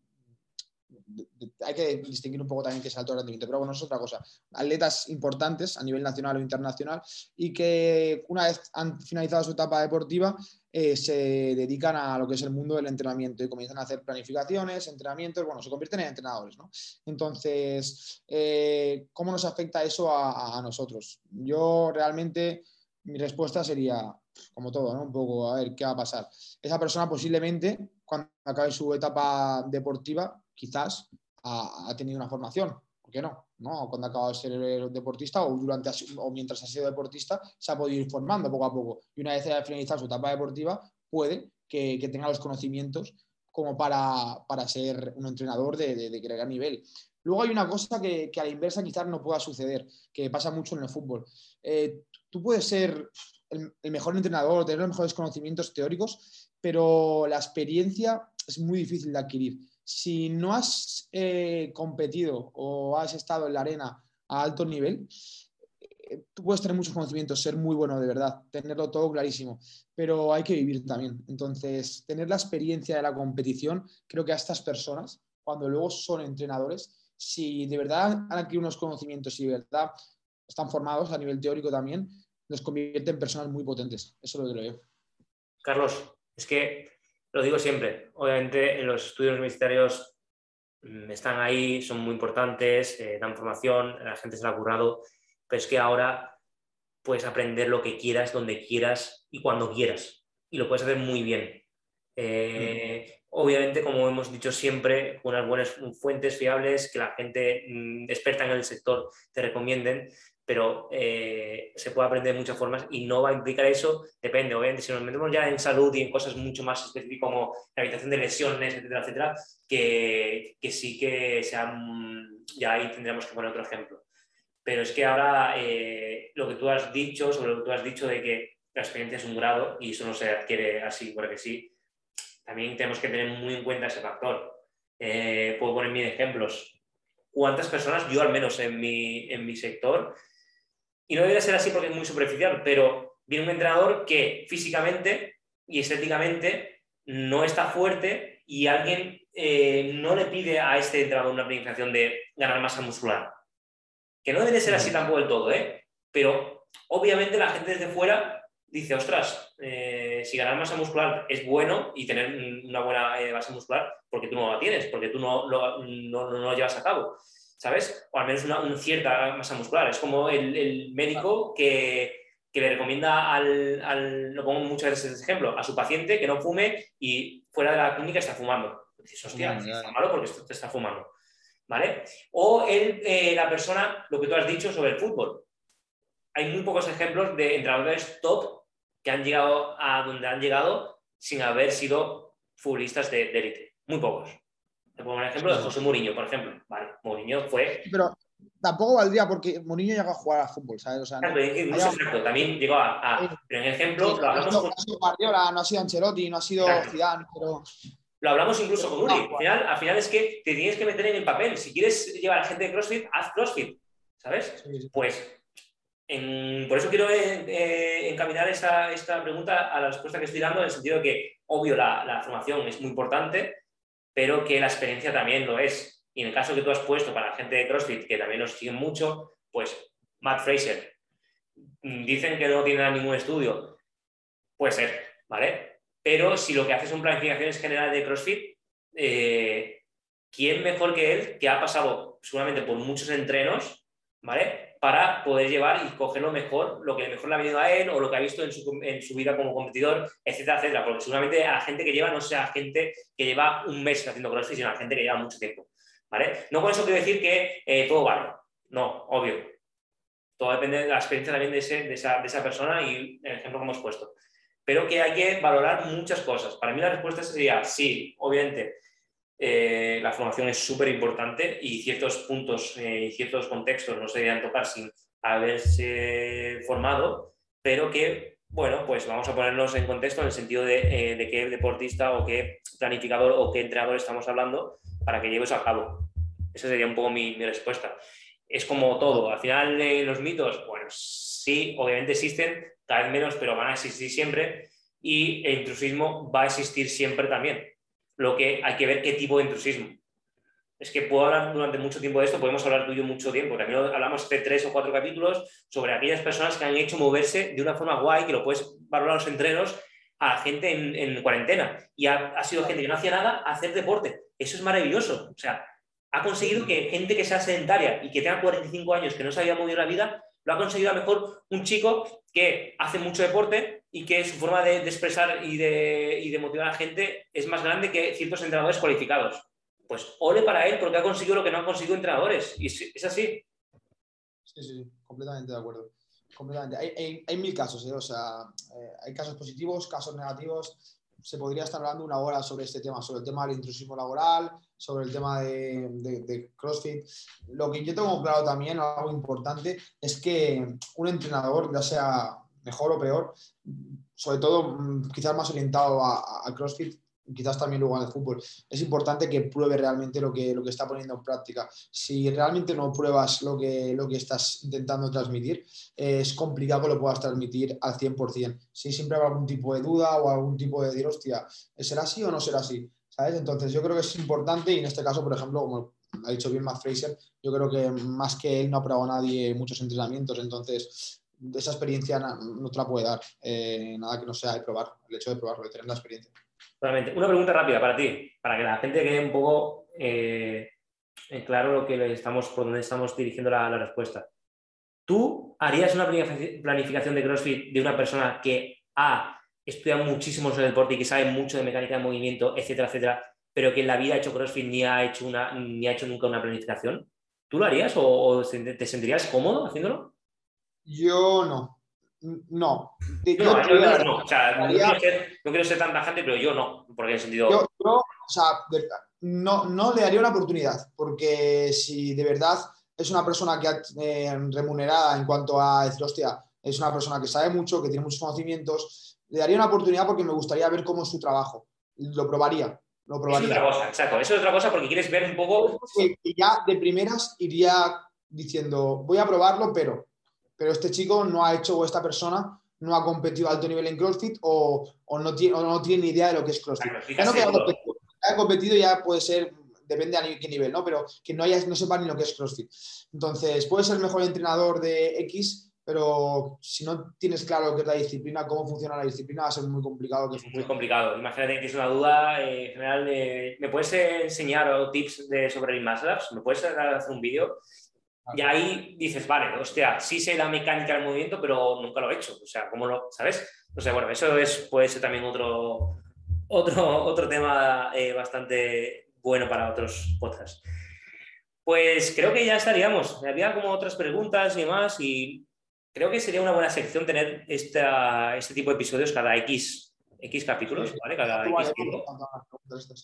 hay que distinguir un poco también qué es alto rendimiento, pero bueno, es otra cosa. Atletas importantes a nivel nacional o internacional y que una vez han finalizado su etapa deportiva eh, se dedican a lo que es el mundo del entrenamiento y comienzan a hacer planificaciones, entrenamientos, bueno, se convierten en entrenadores, ¿no? Entonces, eh, ¿cómo nos afecta eso a nosotros? Yo realmente, mi respuesta sería, como todo, ¿no? Un poco, a ver, ¿qué va a pasar? Esa persona posiblemente, cuando acabe su etapa deportiva, quizás ha, tenido una formación. ¿Por qué no? ¿no? Cuando ha acabado de ser deportista o, durante, o mientras ha sido deportista, se ha podido ir formando poco a poco. Y una vez haya finalizado su etapa deportiva, puede que, tenga los conocimientos como para, para ser un entrenador de, de, de gran nivel. Luego hay una cosa que, que, a la inversa quizás no pueda suceder, que pasa mucho en el fútbol. Eh, tú puedes ser el, mejor entrenador, tener los mejores conocimientos teóricos, pero la experiencia es muy difícil de adquirir. Si no has eh, competido o has estado en la arena a alto nivel, eh, tú puedes tener muchos conocimientos, ser muy bueno de verdad, tenerlo todo clarísimo, pero hay que vivir también. Entonces, tener la experiencia de la competición, creo que a estas personas, cuando luego son entrenadores, si de verdad han adquirido unos conocimientos y de verdad están formados a nivel teórico también, los convierte en personas muy potentes. Eso lo creo yo. Carlos, es que lo digo siempre, obviamente en los estudios universitarios mm, están ahí, son muy importantes, eh, dan formación, la gente se la ha currado, pero es que ahora puedes aprender lo que quieras, donde quieras y cuando quieras. Y lo puedes hacer muy bien. Eh, obviamente, como hemos dicho siempre, unas buenas fuentes fiables que la gente mm, experta en el sector te recomienden, pero eh, se puede aprender de muchas formas y no va a implicar eso, depende, obviamente, si nos metemos ya en salud y en cosas mucho más específicas como la habitación de lesiones, etcétera, etcétera, que, que sí que sean, ya ahí tendríamos que poner otro ejemplo. Pero es que ahora eh, lo que tú has dicho, sobre lo que tú has dicho de que la experiencia es un grado y eso no se adquiere así porque sí, también tenemos que tener muy en cuenta ese factor. Eh, puedo poner mil ejemplos. ¿Cuántas personas, yo al menos en mi, en mi sector, y no debería ser así porque es muy superficial, pero viene un entrenador que físicamente y estéticamente no está fuerte y alguien eh, no le pide a este entrenador una planificación de ganar masa muscular. Que no debe ser así tampoco del todo, ¿eh? Pero obviamente la gente desde fuera dice, ostras, eh, si ganar masa muscular es bueno y tener una buena eh, base muscular, porque tú no la tienes, porque tú no, no, no lo llevas a cabo. ¿Sabes? O al menos una, cierta masa muscular. Es como el, médico que, le recomienda al, lo pongo muchas veces ese ejemplo, a su paciente que no fume y fuera de la clínica está fumando. Dices, hostia, está malo porque te está fumando. ¿Vale? O el, eh, la persona, lo que tú has dicho sobre el fútbol. Hay muy pocos ejemplos de entrenadores top que han llegado a donde han llegado sin haber sido futbolistas de élite. Muy pocos. Te pongo un ejemplo de José Mourinho, por ejemplo. Vale, Mourinho fue. Pero tampoco valdría porque Mourinho llegó a jugar a fútbol, ¿sabes? O sea, no, exacto, también llegó a. pero en ejemplo, lo hablamos. No, ha sido Guardiola, no ha sido Ancelotti, no ha sido Zidane, pero. Lo hablamos incluso con Uri. Al final, al final es que te tienes que meter en el papel. Si quieres llevar a gente de CrossFit, haz CrossFit. ¿Sabes? Pues por eso quiero eh, eh, encaminar esta, esta, pregunta a la respuesta que estoy dando, en el sentido de que, obvio, la, la, formación es muy importante, pero que la experiencia también lo es. Y en el caso que tú has puesto para la gente de CrossFit, que también nos siguen mucho, pues Matt Fraser, mm, dicen que no tiene ningún estudio. Puede ser, ¿vale? Pero si lo que hace son planificaciones generales de CrossFit, eh, ¿quién mejor que él, que ha pasado seguramente por muchos entrenos, ¿vale? Para poder llevar y coger lo mejor, lo que mejor le ha venido a él o lo que ha visto en su, vida como competidor, etcétera, etcétera. Porque seguramente a la gente que lleva no sea gente que lleva un mes haciendo crossfit, sino a gente que lleva mucho tiempo. ¿vale? No con eso quiero decir que eh, todo vale. No, obvio. Todo depende de la experiencia también de, esa, de esa persona y el ejemplo que hemos puesto. Pero que hay que valorar muchas cosas. Para mí la respuesta sería sí, obviamente eh, la formación es súper importante y ciertos puntos eh, y ciertos contextos no se deberían tocar sin haberse formado, pero que, bueno, pues vamos a ponernos en contexto en el sentido de, eh, qué deportista o qué planificador o qué entrenador estamos hablando para que lleves a cabo. Esa sería un poco mi, respuesta. Es como todo, al final los mitos, bueno, sí, obviamente existen, cada vez menos, pero van a existir siempre y el intrusismo va a existir siempre también lo que hay que ver qué tipo de intrusismo. Es que puedo hablar durante mucho tiempo de esto, podemos hablar tú y yo mucho tiempo. También hablamos de tres o cuatro capítulos sobre aquellas personas que han hecho moverse de una forma guay, que lo puedes valorar los entrenos a gente en, cuarentena. Y ha, sido gente que no hacía nada a hacer deporte. Eso es maravilloso. O sea, ha conseguido que gente que sea sedentaria y que tenga 45 años, que no se había movido la vida, lo ha conseguido a mejor un chico que hace mucho deporte y que su forma de, expresar y de, motivar a la gente es más grande que ciertos entrenadores cualificados. Pues ole para él porque ha conseguido lo que no han conseguido entrenadores. Y es, así. Sí, sí, completamente de acuerdo. Hay, mil casos, ¿eh? o sea, eh, hay casos positivos, casos negativos. Se podría estar hablando una hora sobre este tema, sobre el tema del intrusismo laboral, sobre el tema de, de, CrossFit. Lo que yo tengo claro también, algo importante, es que un entrenador, ya sea mejor o peor, sobre todo mm, quizás más orientado a, CrossFit, quizás también luego el fútbol, es importante que pruebe realmente lo que, lo que está poniendo en práctica. Si realmente no pruebas lo que, lo que estás intentando transmitir, es complicado que lo puedas transmitir al 100%. Si siempre habrá algún tipo de duda o algún tipo de decir, hostia, ¿será así o no será así? ¿Sabes? Entonces yo creo que es importante y en este caso, por ejemplo, como ha dicho bien Matt Fraser, yo creo que más que él no ha probado nadie muchos entrenamientos, entonces esa experiencia no te la puede dar, eh, nada que no sea el probar, el hecho de probarlo, de tener la experiencia. Totalmente. Una pregunta rápida para ti, para que la gente quede un poco eh, claro lo que estamos, por dónde estamos dirigiendo la, respuesta. ¿Tú harías una planificación de CrossFit de una persona que ha estudiado muchísimo sobre el deporte y que sabe mucho de mecánica de movimiento, etcétera, etcétera, pero que en la vida ha hecho CrossFit ni ha hecho, una, ni ha hecho nunca una planificación? ¿Tú lo harías o te sentirías cómodo haciéndolo? Yo no. No. Yo, no, no, O sea, no, quiero ser, tan tajante, pero yo no, porque en sentido. Yo, o sea, no, no le daría una oportunidad, porque si de verdad es una persona que ha eh, remunerada en cuanto a decir, hostia, es una persona que sabe mucho, que tiene muchos conocimientos, le daría una oportunidad porque me gustaría ver cómo es su trabajo. Lo probaría. Lo probaría. es otra cosa, exacto. Eso es otra cosa porque quieres ver un poco. Y ya de primeras iría diciendo, voy a probarlo, pero pero este chico no ha hecho o esta persona no ha competido a alto nivel en CrossFit o, no, tiene, no tiene ni idea de lo que es CrossFit. Claro, que haya competido, ya puede ser, depende a qué nivel, ¿no? Pero que no, haya, no sepa ni lo que es CrossFit. Entonces, puede ser el mejor entrenador de X, pero si no tienes claro qué es la disciplina, cómo funciona la disciplina, va a ser muy complicado que Muy complicado. Imagínate que tienes una duda, eh, en general, ¿me puedes enseñar tips de, sobre el Labs? ¿Me puedes hacer un vídeo? Y ahí dices, vale, hostia, sí sé la mecánica del movimiento, pero nunca lo he hecho. O sea, ¿cómo lo, sabes? O sea, bueno, eso es, puede ser también otro, otro, *laughs* otro tema eh, bastante bueno para otros podcasts. Pues creo que ya estaríamos. Había como otras preguntas y demás, y creo que sería una buena sección tener esta, este tipo de episodios cada X, X capítulos, ¿vale? Cada X tiempo.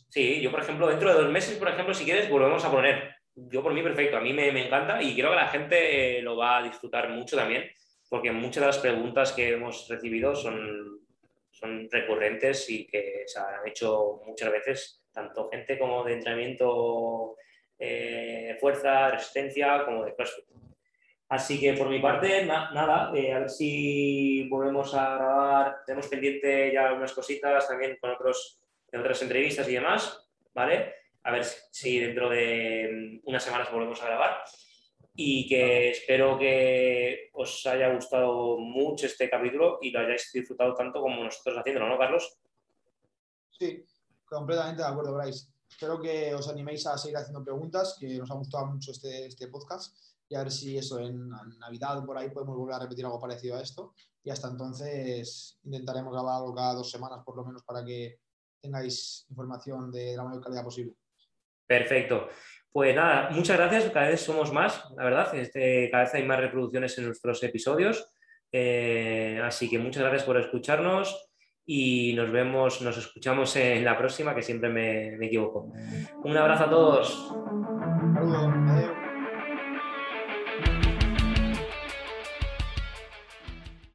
Sí, yo, por ejemplo, dentro de dos meses, por ejemplo, si quieres, volvemos a poner yo por mí perfecto, a mí me, encanta y creo que la gente eh, lo va a disfrutar mucho también, porque muchas de las preguntas que hemos recibido son, son recurrentes y que se han hecho muchas veces, tanto gente como de entrenamiento eh, fuerza, resistencia, como de CrossFit. Así que por mi parte, nada, eh, a ver si volvemos a grabar. Tenemos pendiente ya algunas cositas también con otros, otras entrevistas y demás, ¿vale? A ver si dentro de unas semanas volvemos a grabar. Y que espero que os haya gustado mucho este capítulo y lo hayáis disfrutado tanto como nosotros haciéndolo, ¿no, Carlos? Sí, completamente de acuerdo, Bryce. Espero que os animéis a seguir haciendo preguntas, que nos ha gustado mucho este, este podcast y a ver si eso en, Navidad por ahí podemos volver a repetir algo parecido a esto. Y hasta entonces intentaremos grabar algo cada dos semanas por lo menos para que tengáis información de la mayor calidad posible. Perfecto. Pues nada, muchas gracias. Cada vez somos más, la verdad. Este, cada vez hay más reproducciones en nuestros episodios. Eh, así que muchas gracias por escucharnos y nos vemos, nos escuchamos en la próxima, que siempre me, me equivoco. Un abrazo a todos.